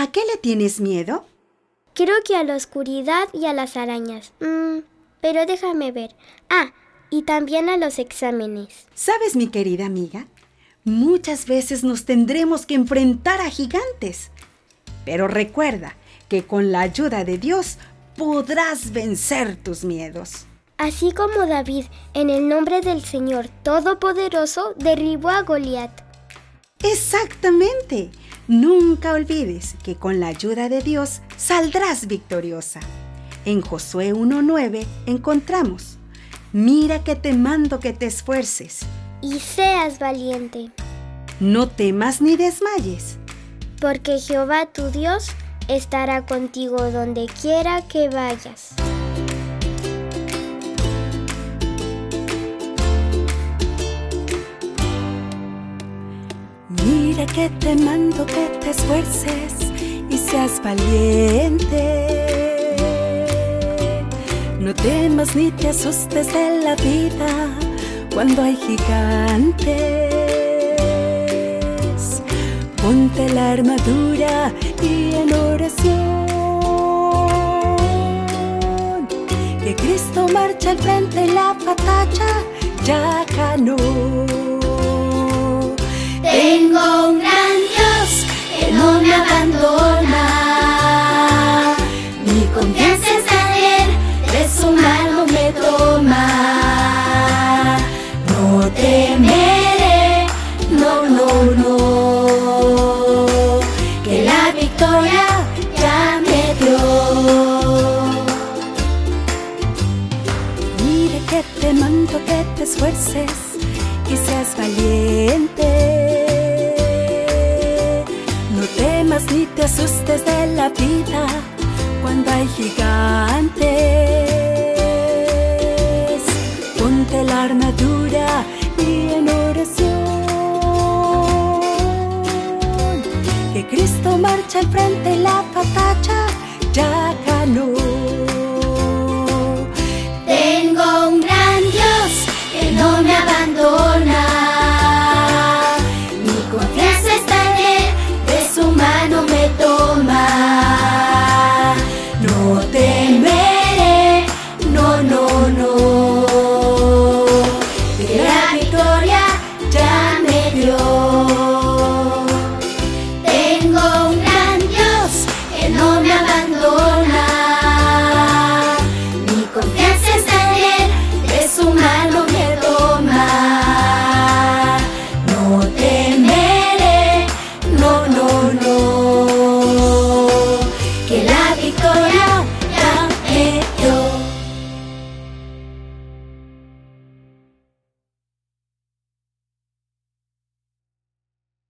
¿A qué le tienes miedo? Creo que a la oscuridad y a las arañas. Mm, pero déjame ver. Ah, y también a los exámenes. ¿Sabes, mi querida amiga? Muchas veces nos tendremos que enfrentar a gigantes. Pero recuerda que con la ayuda de Dios podrás vencer tus miedos. Así como David, en el nombre del Señor Todopoderoso, derribó a Goliat. Exactamente. Nunca olvides que con la ayuda de Dios saldrás victoriosa. En Josué 1.9 encontramos, mira que te mando que te esfuerces. Y seas valiente. No temas ni desmayes. Porque Jehová tu Dios estará contigo donde quiera que vayas. Que te mando que te esfuerces y seas valiente. No temas ni te asustes de la vida cuando hay gigantes. Ponte la armadura y en oración. Que Cristo marcha al frente y la batalla ya ganó. Esfuerces y seas valiente. No temas ni te asustes de la vida cuando hay gigantes. Ponte la armadura y en oración. Que Cristo marcha al frente y la batalla ya ganó.